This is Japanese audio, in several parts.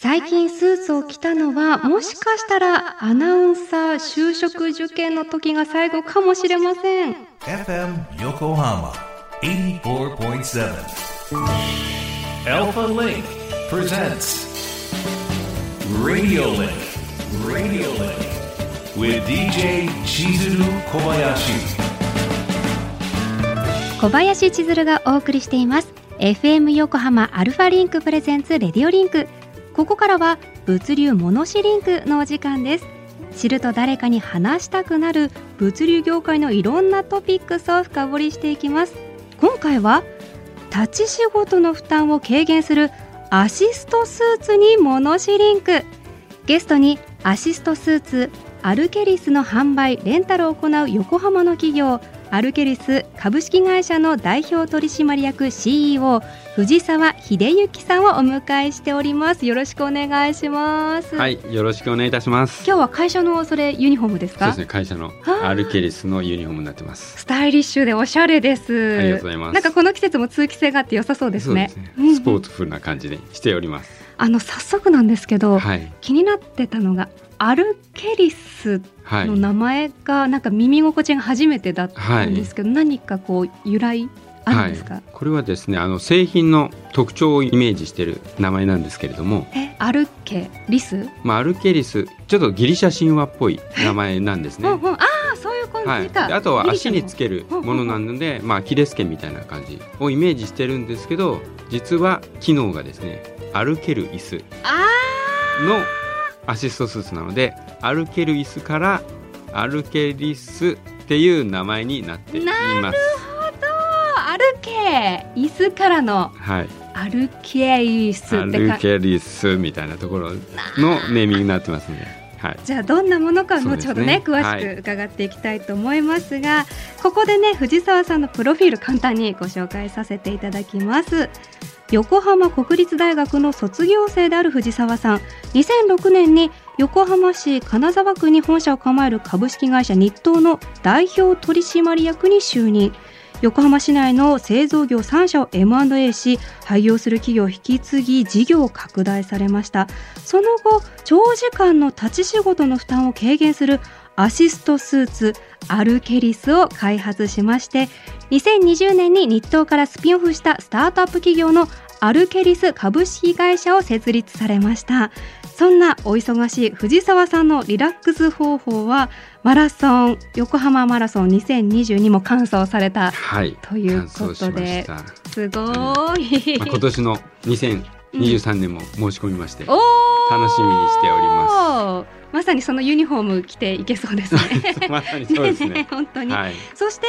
最近スーツを着たのはもしかしたらアナウンサー就職受験の時が最後かもしれません。FM Yokohama 84.7 Alpha Link presents Radio Link Radio Link with DJ Chizuru Kobayashi 小林千鶴がお送りしています。FM 横浜アルファリンク presents RADIO LINK ここからは物流ものしリンクのお時間です。知ると誰かに話したくなる物流業界のいろんなトピックスを深掘りしていきます。今回は立ち仕事の負担を軽減するアシストスーツにものしリンクゲストにアシストスーツアルケリスの販売レンタルを行う横浜の企業アルケリス株式会社の代表取締役 CEO 藤沢秀幸さんをお迎えしております。よろしくお願いします。はいよろしくお願いいたします。今日は会社のそれユニフォームですか？そうですね会社のアルケリスのユニフォームになってます。スタイリッシュでおしゃれです。ありがとうございます。なんかこの季節も通気性があって良さそうですね、ねうん、スポーツ風な感じでしております。あの早速なんですけど、はい、気になってたのがアルケリスの名前がなんか耳心地が初めてだったんですけど、はい、何かこう由来あるんですか、はい、これはですねあの製品の特徴をイメージしている名前なんですけれども。えアルケリス、まあ、アルケリスちょっとギリシャ神話っぽい名前なんですね。ああそういう感じか、はい、あとは足につけるものなので、まあ、アキレス腱みたいな感じをイメージしてるんですけど実は機能がですね歩ける椅子のアシストスーツなので歩ける椅子から歩けリスっていう名前になっています。なるほど。歩け椅子からの、はい、歩けリスって歩けリスみたいなところのネーミングになってますね。はい、じゃあどんなものか後ほどね、ね、詳しく伺っていきたいと思いますが、はい、ここでね藤沢さんのプロフィール簡単にご紹介させていただきます横浜国立大学の卒業生である藤沢さん。2006年に横浜市金沢区に本社を構える株式会社日東の代表取締役に就任。横浜市内の製造業3社を M&A し廃業する企業を引き継ぎ事業を拡大されました。その後長時間の立ち仕事の負担を軽減するアシストスーツアルケリスを開発しまして2020年に日東からスピンオフしたスタートアップ企業のアルケリス株式会社を設立されました。そんなお忙しい藤沢さんのリラックス方法はマラソン横浜マラソン2022も完走された、はい、ということですごい、うんまあ、今年の2023年も申し込みまして、うん、楽しみにしておりますまさにそのユニフォーム着ていけそうですね。まさにそうですね。ね本当に、はい、そして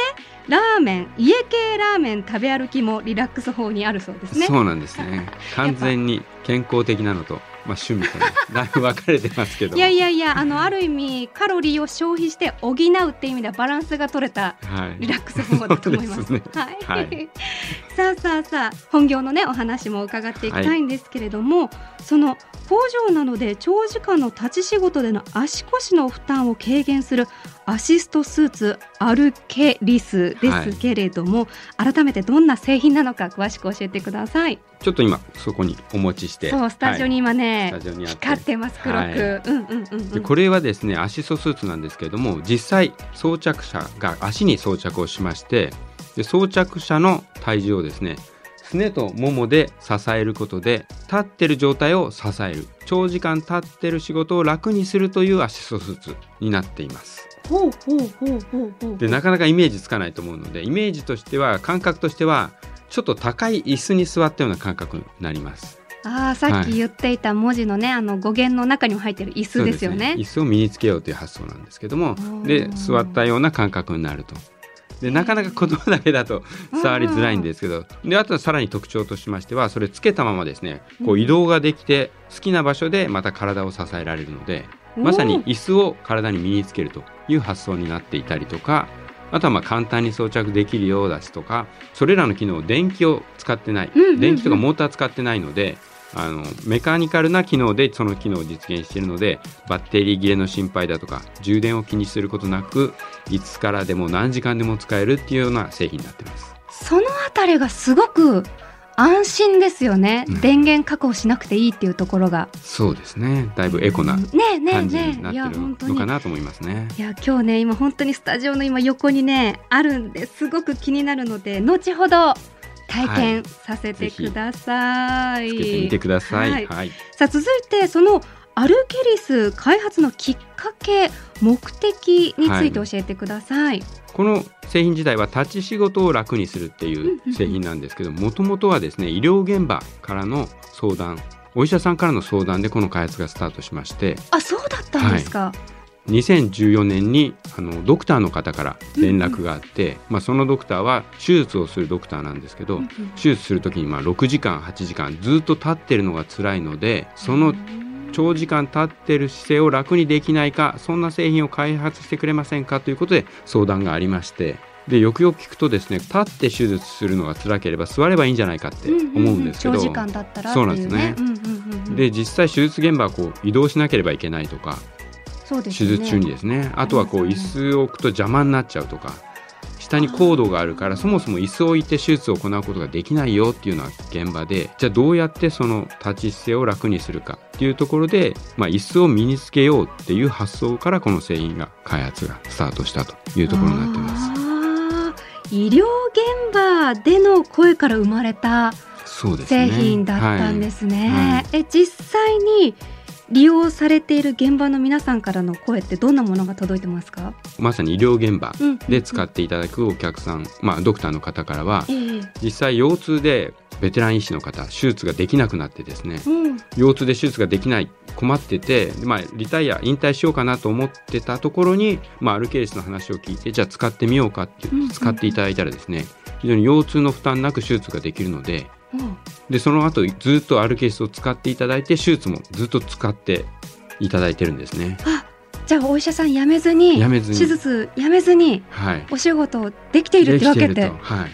ラーメン家系ラーメン食べ歩きもリラックス法にあるそうですね。そうなんですね。完全に健康的なのとまあ、趣味とねだいぶ分かれてますけど。いやいやいやあのある意味カロリーを消費して補うっていう意味ではバランスが取れたリラックス方法だと思います。はい、はい、さあさあさあ本業のねお話も伺っていきたいんですけれども、はい、その工場なので長時間の立ち仕事での足腰の負担を軽減するアシストスーツアルケリスですけれども、はい、改めてどんな製品なのか詳しく教えてくださいちょっと今そこにお持ちして。そうスタジオに今ね、はい、光ってます黒く、はい、うんうんうん、でこれはですねアシストスーツなんですけれども実際装着者が足に装着をしましてで装着者の体重をですねすねとももで支えることで立ってる状態を支える。長時間立ってる仕事を楽にするというアシストスーツになっています。でなかなかイメージつかないと思うのでイメージとしては感覚としてはちょっと高い椅子に座ったような感覚になります。ああさっき言っていた文字のね、はい、あの語源の中にも入ってる椅子ですよね、ね、椅子を身につけようという発想なんですけどもで座ったような感覚になると。でなかなか子供だけだと触りづらいんですけどであとはさらに特徴としましてはそれつけたままですねこう移動ができて好きな場所でまた体を支えられるのでまさに椅子を体に身につけるという発想になっていたりとかあとはまあ簡単に装着できるようだしとかそれらの機能電気を使ってない、電気とかモーター使ってないのであのメカニカルな機能でその機能を実現しているのでバッテリー切れの心配だとか充電を気にすることなくいつからでも何時間でも使えるっていうような製品になってます。そのあたりがすごく安心ですよね、うん、電源確保しなくていいっていうところが。そうですね。だいぶエコな感じになってるのかなと思いますね。いや今日ね今本当にスタジオの今横にねあるんですごく気になるので後ほど体験させてください。はい、てみてください。はい、さあ続いてそのアルケリス開発のきっかけ目的について教えてください。はい、この製品自体は立ち仕事を楽にするっていう製品なんですけどもともとはですね医療現場からの相談お医者さんからの相談でこの開発がスタートしましてあそうだったんですか、はい、2014年にあのドクターの方から連絡があって、うんうん、まあ、そのドクターは手術をするドクターなんですけど、うんうん、手術する時にまあ6時間8時間ずっと立ってるのが辛いのでその長時間立ってる姿勢を楽にできないかそんな製品を開発してくれませんかということで相談がありまして。でよくよく聞くとですね立って手術するのが辛ければ座ればいいんじゃないかって思うんですけど、うんうんうん、長時間だったら、そうなんですね、うんうんうん、で実際手術現場はこう移動しなければいけないとか、ね、手術中にですね。あとはこう椅子を置くと邪魔になっちゃうとか下にコードがあるからそもそも椅子を置いて手術を行うことができないよっていうのは現場でじゃあどうやってその立ち姿勢を楽にするかっていうところで、まあ、椅子を身につけようっていう発想からこの製品が開発がスタートしたというところになってます。医療現場での声から生まれた製品だったんですね。すねはいはい、え実際に利用されている現場の皆さんからの声ってどんなものが届いてますか？まさに医療現場で使っていただくお客さん、まあ、ドクターの方からは、えー、実際腰痛でベテラン医師の方手術ができなくなってですね、うん、腰痛で手術ができない困ってて、まあ、リタイア引退しようかなと思ってたところに、まあ、アルケリスの話を聞いてじゃあ使ってみようかって使っていただいたらですね非常に腰痛の負担なく手術ができるのででその後ずっとアルケースを使っていただいて手術もずっと使っていただいてるんですね。じゃあお医者さん辞めずに辞めずに手術辞めずに、はい、お仕事できているってわけで。はい、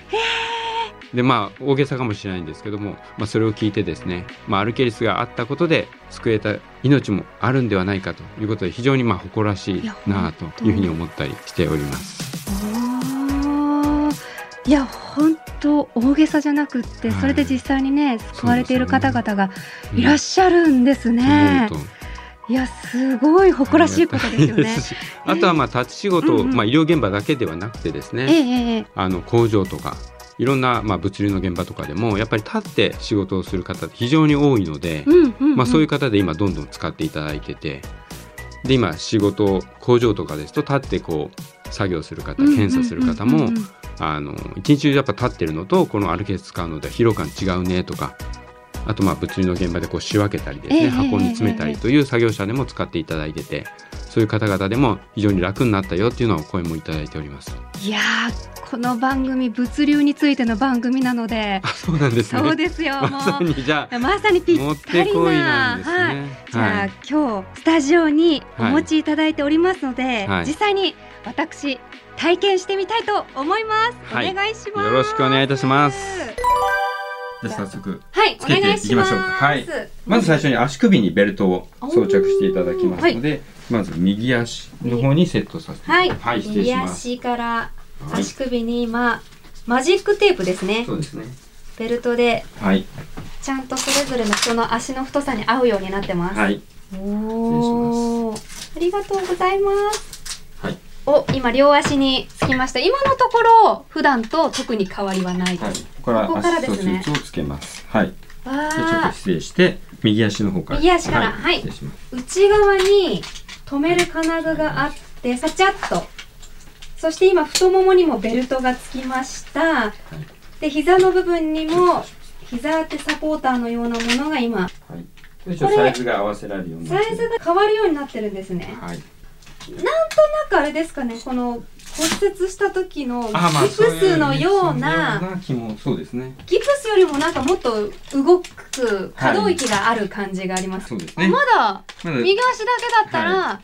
でまあ大げさかもしれないんですけども、まあ、それを聞いてですね、まあ、アルケリスがあったことで救えた命もあるんではないかということで非常にまあ誇らしいなというふうに思ったりしております。いや本当大げさじゃなくってそれで実際にね、救われている方々がいらっしゃるんですね。いやすごい誇らしいことですよね。あとはまあ立ち仕事、まあ医療現場だけではなくてですね、ええ、あの工場とかいろんなまあ物流の現場とかでもやっぱり立って仕事をする方非常に多いので、まあそういう方で今どんどん使っていただいてて、で今仕事工場とかですと立ってこう作業する方検査する方もあの一日中やっぱ立ってるのとこの歩き使うので疲労感違うねとかあとまあ物流の現場でこう仕分けたりですね、えー、箱に詰めたりという作業者でも使っていただいててそういう方々でも非常に楽になったよっていうのを声もいただいております。いやこの番組物流についての番組なので、そうなんですね。そうですよ。まさにじゃまさにぴったりな、ね、はい。じゃあ、はい、今日スタジオにお持ちいただいておりますので、はい、実際に私体験してみたいと思います。はい、お願いします。よろしくお願いいたします。じゃ早速はいつけていきましょうか。はい。まず最初に足首にベルトを装着していただきますので、はい、まず右足の方にセットさせて、はい、はい、右足から足首に今、マジックテープですね。そうですね。ベルトで、はい、ちゃんとそれぞれの人の足の太さに合うようになってます。はい。おお、ありがとうございます。はい。お、今両足につきました。今のところ普段と特に変わりはないはい、ここからですね。をつけます。はい。ちょっと失礼して右足の方から。右足から、はい。はい、内側に止める金具があって、さちゃっと。そして今太ももにもベルトがつきました。はい、で膝の部分にも膝当てサポーターのようなものが今。はい。サイズが合わせられるようにサイズが変わるようになってるんですね。はい。なんとなくあれですかねこの骨折した時のギプスのようなそうですね。ギプスよりもなんかもっと動く可動域がある感じがあります、はい、まだ右足だけだったら、は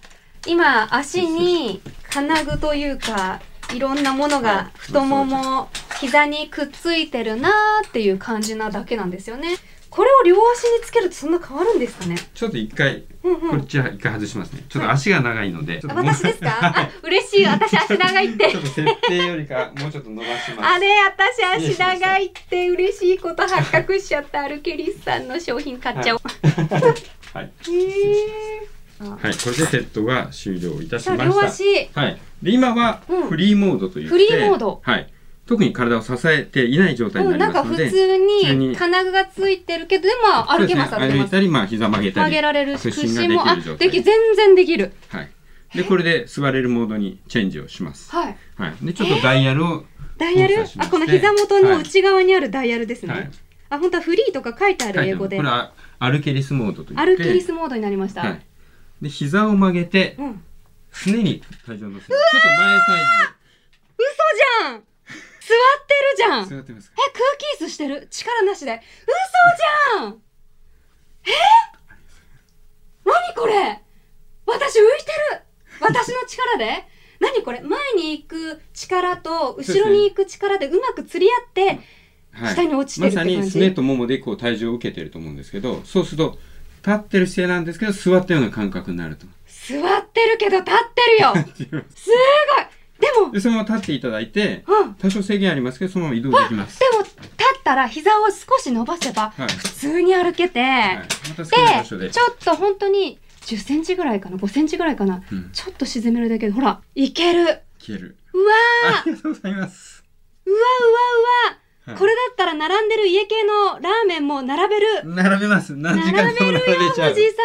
い、今足に金具というかいろんなものが太もも膝にくっついてるなーっていう感じなだけなんですよねこれを両足につけるとそんな変わるんですかね？ちょっと一回うんうん。こっちは一回外しますね。ちょっと足が長いので、ちょっあともう私ですかあ嬉しい。私足長いって。ちょっと設定よりかもうちょっと伸ばします。あれ私足長いって嬉しいこと発覚しちゃったアルケリスさんの商品買っちゃおう、はい、へーはい、これでセットが終了いたしました。両足はい、で今はうん。フリーモードといって、フリーモード。はい、特に体を支えていない状態にうん、なんか普なりますので、通にに金具がついてるけどでも歩けますね歩いたりまあ膝曲げたり曲げられるし屈伸もあができる状態。でき全然できる。はい。でこれで座れるモードにチェンジをします。はい。はい。でちょっとダイヤルを、ダイヤル？あこの膝元の内側にあるダイヤルですね、はい。あ本当はフリーとか書いてある英語で。これはアルケリスモードといって、アルケリスモードになりました、はい。で膝を曲げてうん。すねに体重を乗せる。ちょっと前サイ嘘じゃん！座ってるじゃん。ズ。座ってます。か。え空気椅子してる？力なしで。嘘じゃん。え？何これ？私浮いてる。私の力で？何これ？前に行く力と後ろに行く力でうまく釣り合ってはい。下に落ちてるって感じ？まさにすねとももでこう体重を受けてると思うんですけど、そうすると立ってる姿勢なんですけど座ったような感覚になると。座ってるけど立ってるよ。すごいでもでそのまま立っていただいて、うん多少制限ありますけどそのまま移動できます。でも立ったら膝を少し伸ばせばはい。普通に歩けて、はい。まで。でちょっと本当に10センチぐらいかな5センチぐらいかなうん。ちょっと沈めるだけでほらいける消える。うわありがとうございます。ーうわうわうわはいこれだったら並んでる家系のラーメンも並べる並べます。何時間並べでも並るよべちゃう。藤沢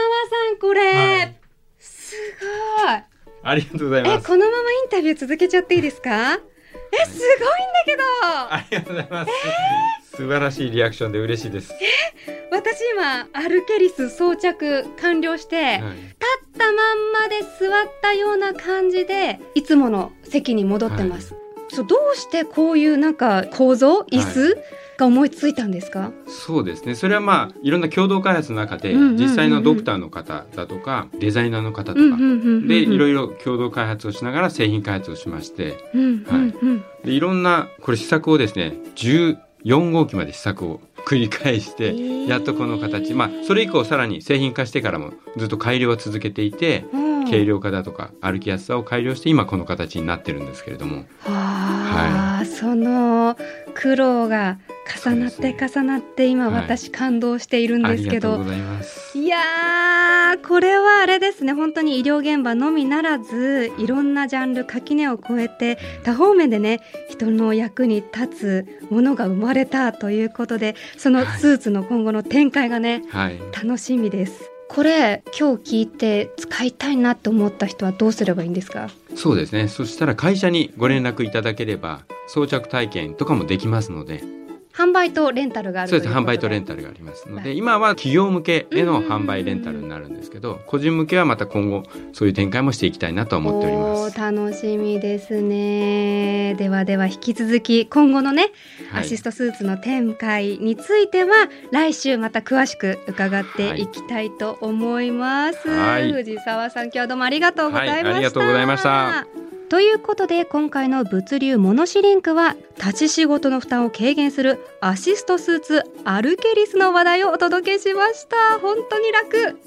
さんこれ、はいすごいありがとうございます。えこのままインタビュー続けちゃっていいですか？えすごいんだけど。ありがとうございます。素晴らしいリアクションで嬉しいです。私今アルケリス装着完了して、はい。立ったまんまで座ったような感じでいつもの席に戻ってます、そうどうしてこういうなんか構造？椅子？が思いついたんですか、そうですね。それはまあいろんな共同開発の中で、実際のドクターの方だとかデザイナーの方とか、でいろいろ共同開発をしながら製品開発をしまして、うんうんうん。でいろんなこれ試作をですね、14号機まで試作を繰り返して、やっとこの形、まあそれ以降さらに製品化してからもずっと改良は続けていて、うん。軽量化だとか歩きやすさを改良して今この形になってるんですけれども。ああ、その苦労が重なって重なって今はい私感動しているんあですけど、い。いやーこれはあれですね本当に医療現場のみならずいろんなジャンル垣根を越えて多方面でね人の役に立つものが生まれたということでそのスーツの今後の展開がね、はい。楽しみです。これ今日聞いて使いたいなと思った人はどうすればいいんですか？そうですね。そしたら会社にご連絡いただければ装着体験とかもできますので、販売とレンタルがあるそうです。販売とレンタタルがありますので、はい今は企業向けへのうん販売レンタルになるんですけど、個人向けはまた今後そういう展開もしていきたいなと思っております。楽しみですねではでは引き続き今後のねはいアシストスーツの展開については来週また詳しく伺っていきたいと思います。はい藤沢さん今日はどうもありがとうございました。はいありがとうございましたということで今回の物流モノシリンクは立ち仕事の負担を軽減するアシストスーツアルケリスの話題をお届けしました。本当に楽。